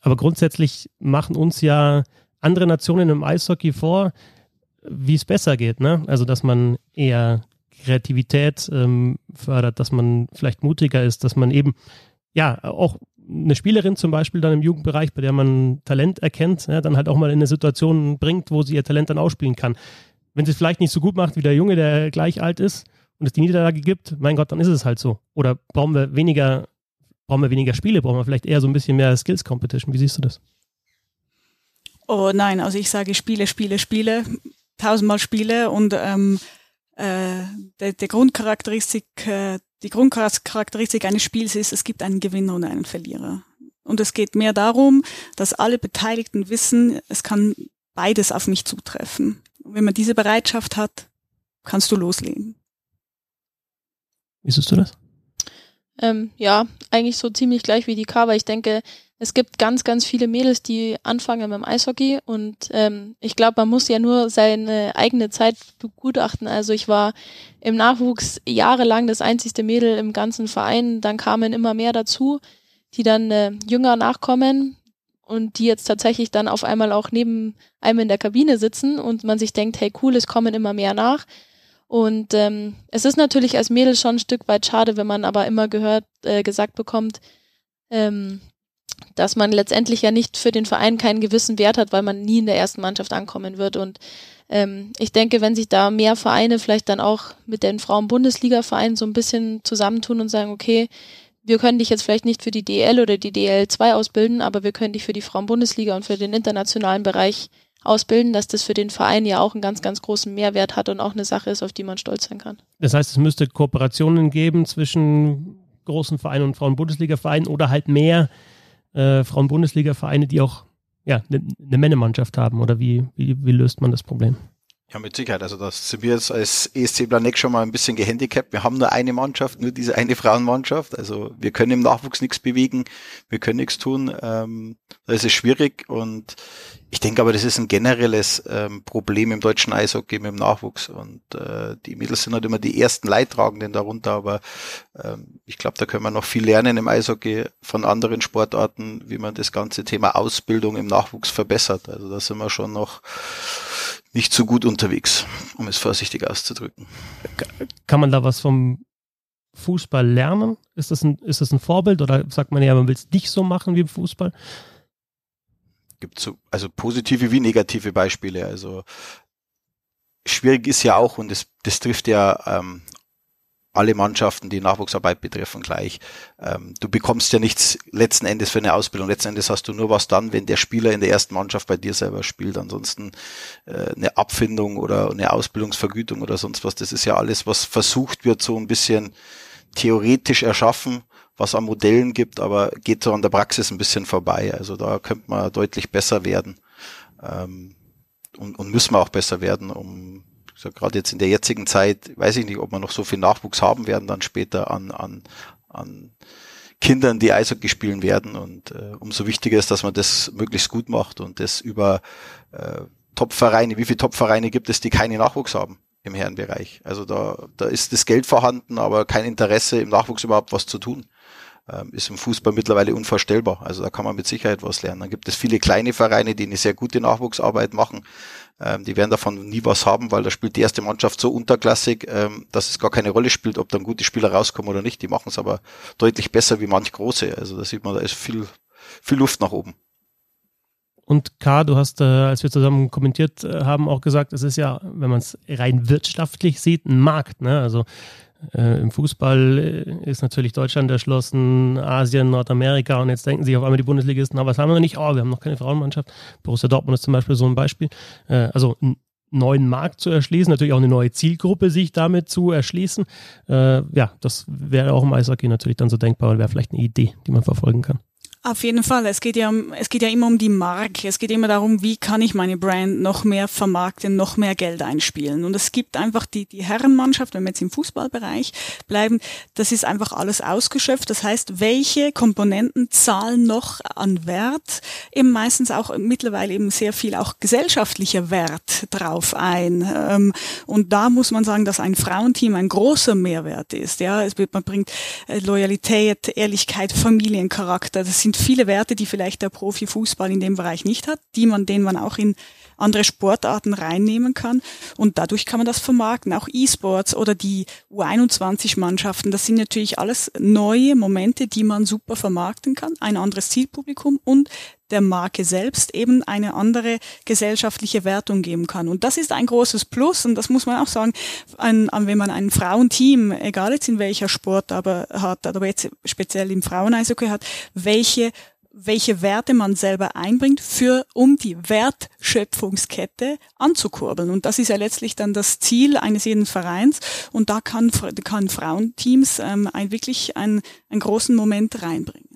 Aber grundsätzlich machen uns ja andere Nationen im Eishockey vor, wie es besser geht. Ne? Also, dass man eher Kreativität ähm, fördert, dass man vielleicht mutiger ist, dass man eben ja auch eine Spielerin zum Beispiel dann im Jugendbereich, bei der man Talent erkennt, ja, dann halt auch mal in eine Situation bringt, wo sie ihr Talent dann ausspielen kann. Wenn sie es vielleicht nicht so gut macht wie der Junge, der gleich alt ist und es die Niederlage gibt, mein Gott, dann ist es halt so. Oder brauchen wir weniger, brauchen wir weniger Spiele, brauchen wir vielleicht eher so ein bisschen mehr Skills Competition. Wie siehst du das? Oh nein, also ich sage Spiele, Spiele, Spiele, tausendmal Spiele und ähm, äh, der, der Grundcharakteristik äh, die Grundcharakteristik eines Spiels ist, es gibt einen Gewinner und einen Verlierer. Und es geht mehr darum, dass alle Beteiligten wissen, es kann beides auf mich zutreffen. Und wenn man diese Bereitschaft hat, kannst du loslegen. Wie siehst du das? Ähm, ja, eigentlich so ziemlich gleich wie die K, weil ich denke, es gibt ganz, ganz viele Mädels, die anfangen mit dem Eishockey und ähm, ich glaube, man muss ja nur seine eigene Zeit begutachten. Also ich war im Nachwuchs jahrelang das einzigste Mädel im ganzen Verein, dann kamen immer mehr dazu, die dann äh, jünger nachkommen und die jetzt tatsächlich dann auf einmal auch neben einem in der Kabine sitzen und man sich denkt, hey cool, es kommen immer mehr nach. Und ähm, es ist natürlich als Mädel schon ein Stück weit schade, wenn man aber immer gehört, äh, gesagt bekommt, ähm, dass man letztendlich ja nicht für den Verein keinen gewissen Wert hat, weil man nie in der ersten Mannschaft ankommen wird. Und ähm, ich denke, wenn sich da mehr Vereine vielleicht dann auch mit den Frauen-Bundesliga-Vereinen so ein bisschen zusammentun und sagen, okay, wir können dich jetzt vielleicht nicht für die DL oder die DL2 ausbilden, aber wir können dich für die Frauen-Bundesliga und für den internationalen Bereich ausbilden, dass das für den Verein ja auch einen ganz, ganz großen Mehrwert hat und auch eine Sache ist, auf die man stolz sein kann. Das heißt, es müsste Kooperationen geben zwischen großen Vereinen und Frauen-Bundesliga-Vereinen oder halt mehr äh, Frauen-Bundesliga-Vereine, die auch ja, eine ne Männermannschaft haben? Oder wie, wie, wie löst man das Problem? Ja, mit Sicherheit. Also das sind wir jetzt als ESC Blaneck schon mal ein bisschen gehandicapt. Wir haben nur eine Mannschaft, nur diese eine Frauenmannschaft. Also wir können im Nachwuchs nichts bewegen, wir können nichts tun. Ähm, da ist es schwierig und ich denke aber, das ist ein generelles ähm, Problem im deutschen Eishockey mit dem Nachwuchs und äh, die Mädels sind halt immer die ersten Leidtragenden darunter, aber ähm, ich glaube, da können wir noch viel lernen im Eishockey von anderen Sportarten, wie man das ganze Thema Ausbildung im Nachwuchs verbessert. Also da sind wir schon noch nicht so gut unterwegs, um es vorsichtig auszudrücken. Kann man da was vom Fußball lernen? Ist das ein, ist das ein Vorbild oder sagt man ja, man will es nicht so machen wie im Fußball? Gibt so, also positive wie negative Beispiele. Also schwierig ist ja auch, und das, das trifft ja ähm, alle Mannschaften, die Nachwuchsarbeit betreffen, gleich. Ähm, du bekommst ja nichts letzten Endes für eine Ausbildung. Letzten Endes hast du nur was dann, wenn der Spieler in der ersten Mannschaft bei dir selber spielt. Ansonsten äh, eine Abfindung oder eine Ausbildungsvergütung oder sonst was. Das ist ja alles, was versucht wird, so ein bisschen theoretisch erschaffen, was an Modellen gibt, aber geht so an der Praxis ein bisschen vorbei. Also da könnte man deutlich besser werden. Ähm, und, und müssen wir auch besser werden, um so gerade jetzt in der jetzigen Zeit, weiß ich nicht, ob wir noch so viel Nachwuchs haben werden dann später an, an, an Kindern, die Eishockey spielen werden. Und äh, umso wichtiger ist, dass man das möglichst gut macht und das über äh, Topvereine. Wie viele Topvereine gibt es, die keine Nachwuchs haben? im Herrenbereich. Also da, da ist das Geld vorhanden, aber kein Interesse im Nachwuchs überhaupt was zu tun. Ähm, ist im Fußball mittlerweile unvorstellbar. Also da kann man mit Sicherheit was lernen. Dann gibt es viele kleine Vereine, die eine sehr gute Nachwuchsarbeit machen. Ähm, die werden davon nie was haben, weil da spielt die erste Mannschaft so unterklassig, ähm, dass es gar keine Rolle spielt, ob dann gute Spieler rauskommen oder nicht. Die machen es aber deutlich besser wie manch große. Also da sieht man, da ist viel, viel Luft nach oben. Und K, du hast, äh, als wir zusammen kommentiert äh, haben, auch gesagt, es ist ja, wenn man es rein wirtschaftlich sieht, ein Markt. Ne? Also äh, Im Fußball äh, ist natürlich Deutschland erschlossen, Asien, Nordamerika und jetzt denken sich auf einmal die Bundesligisten, aber was haben wir noch nicht? Oh, wir haben noch keine Frauenmannschaft. Borussia Dortmund ist zum Beispiel so ein Beispiel. Äh, also einen neuen Markt zu erschließen, natürlich auch eine neue Zielgruppe sich damit zu erschließen. Äh, ja, das wäre auch im Eishockey natürlich dann so denkbar und wäre vielleicht eine Idee, die man verfolgen kann. Auf jeden Fall. Es geht ja um, es geht ja immer um die Marke. Es geht immer darum, wie kann ich meine Brand noch mehr vermarkten, noch mehr Geld einspielen. Und es gibt einfach die, die Herrenmannschaft, wenn wir jetzt im Fußballbereich bleiben, das ist einfach alles ausgeschöpft. Das heißt, welche Komponenten zahlen noch an Wert? Eben meistens auch mittlerweile eben sehr viel auch gesellschaftlicher Wert drauf ein. Ähm, und da muss man sagen, dass ein Frauenteam ein großer Mehrwert ist. Ja, es wird, man bringt äh, Loyalität, Ehrlichkeit, Familiencharakter. Das sind sind viele Werte, die vielleicht der Profifußball in dem Bereich nicht hat, die man, den man auch in andere Sportarten reinnehmen kann. Und dadurch kann man das vermarkten. Auch E-Sports oder die U21-Mannschaften, das sind natürlich alles neue Momente, die man super vermarkten kann. Ein anderes Zielpublikum und der Marke selbst eben eine andere gesellschaftliche Wertung geben kann. Und das ist ein großes Plus und das muss man auch sagen, ein, wenn man ein Frauenteam, egal jetzt in welcher Sport aber hat, aber jetzt speziell im Fraueneishockey hat, welche welche Werte man selber einbringt, für, um die Wertschöpfungskette anzukurbeln. Und das ist ja letztlich dann das Ziel eines jeden Vereins. Und da kann, kann Frauenteams ähm, ein, wirklich einen, einen großen Moment reinbringen.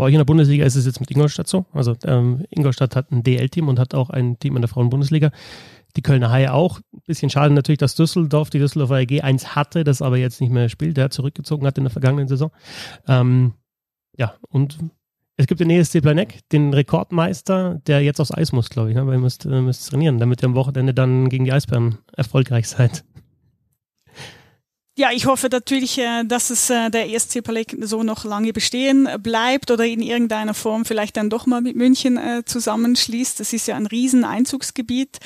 Bei euch in der Bundesliga ist es jetzt mit Ingolstadt so. Also ähm, Ingolstadt hat ein DL-Team und hat auch ein Team in der Frauenbundesliga. Die Kölner Haie auch. Bisschen schade natürlich, dass Düsseldorf, die Düsseldorfer AG 1 hatte, das aber jetzt nicht mehr spielt. Der zurückgezogen hat in der vergangenen Saison. Ähm, ja, und es gibt den ESC Planek, den Rekordmeister, der jetzt aufs Eis muss, glaube ich, ne? weil ihr müsst, äh, müsst trainieren, damit ihr am Wochenende dann gegen die Eisbären erfolgreich seid. Ja, ich hoffe natürlich, äh, dass es äh, der ESC Palais so noch lange bestehen bleibt oder in irgendeiner Form vielleicht dann doch mal mit München äh, zusammenschließt. Das ist ja ein riesen Einzugsgebiet.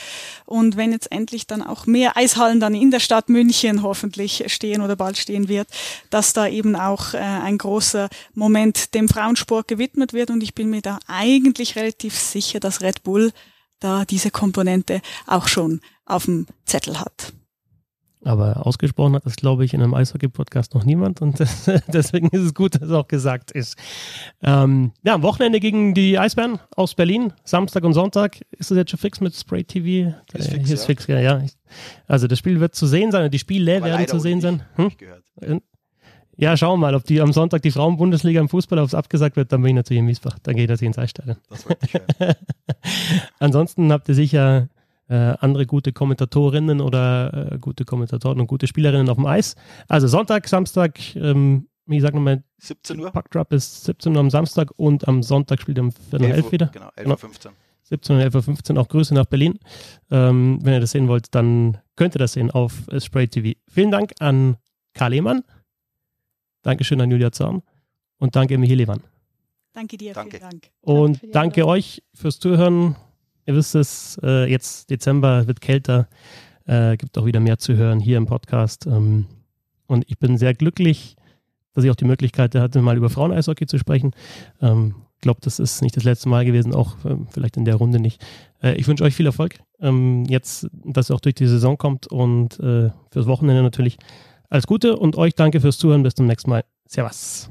Und wenn jetzt endlich dann auch mehr Eishallen dann in der Stadt München hoffentlich stehen oder bald stehen wird, dass da eben auch ein großer Moment dem Frauensport gewidmet wird. Und ich bin mir da eigentlich relativ sicher, dass Red Bull da diese Komponente auch schon auf dem Zettel hat. Aber ausgesprochen hat das, glaube ich, in einem Eishockey-Podcast noch niemand und das, deswegen ist es gut, dass es auch gesagt ist. Ähm, ja, am Wochenende gegen die Eisbären aus Berlin, Samstag und Sonntag. Ist das jetzt schon fix mit Spray TV? Ist fix, ist ja. fix, ja. ja. Also das Spiel wird zu sehen sein, die Spiele werden zu sehen sein. Hm? Äh, ja, schauen wir mal, ob die am Sonntag die Frauenbundesliga im Fußball aufs abgesagt wird, dann bin ich natürlich in Miesbach. Dann geht das hier ins Eisstadion. Das. Ansonsten habt ihr sicher äh, andere gute Kommentatorinnen oder äh, gute Kommentatoren und gute Spielerinnen auf dem Eis. Also Sonntag, Samstag, ähm, wie gesagt nochmal, 17 Uhr. Puckdrop ist 17 Uhr am Samstag und am Sonntag spielt er um Viertel nach elf wieder. Genau, 11.15 Uhr. 17 und 11.15 Uhr auch Grüße nach Berlin. Ähm, wenn ihr das sehen wollt, dann könnt ihr das sehen auf Spray TV. Vielen Dank an Karl Lehmann. Dankeschön an Julia Zorn. Und danke Michael Lewan. Danke dir, danke. vielen Dank. Und danke, danke euch fürs Zuhören. Ihr wisst es, äh, jetzt Dezember wird kälter, äh, gibt auch wieder mehr zu hören hier im Podcast. Ähm, und ich bin sehr glücklich, dass ich auch die Möglichkeit hatte, mal über Frauen-Eishockey zu sprechen. Ich ähm, glaube, das ist nicht das letzte Mal gewesen, auch äh, vielleicht in der Runde nicht. Äh, ich wünsche euch viel Erfolg. Ähm, jetzt, dass ihr auch durch die Saison kommt und äh, fürs Wochenende natürlich alles Gute und euch danke fürs Zuhören. Bis zum nächsten Mal. Servus.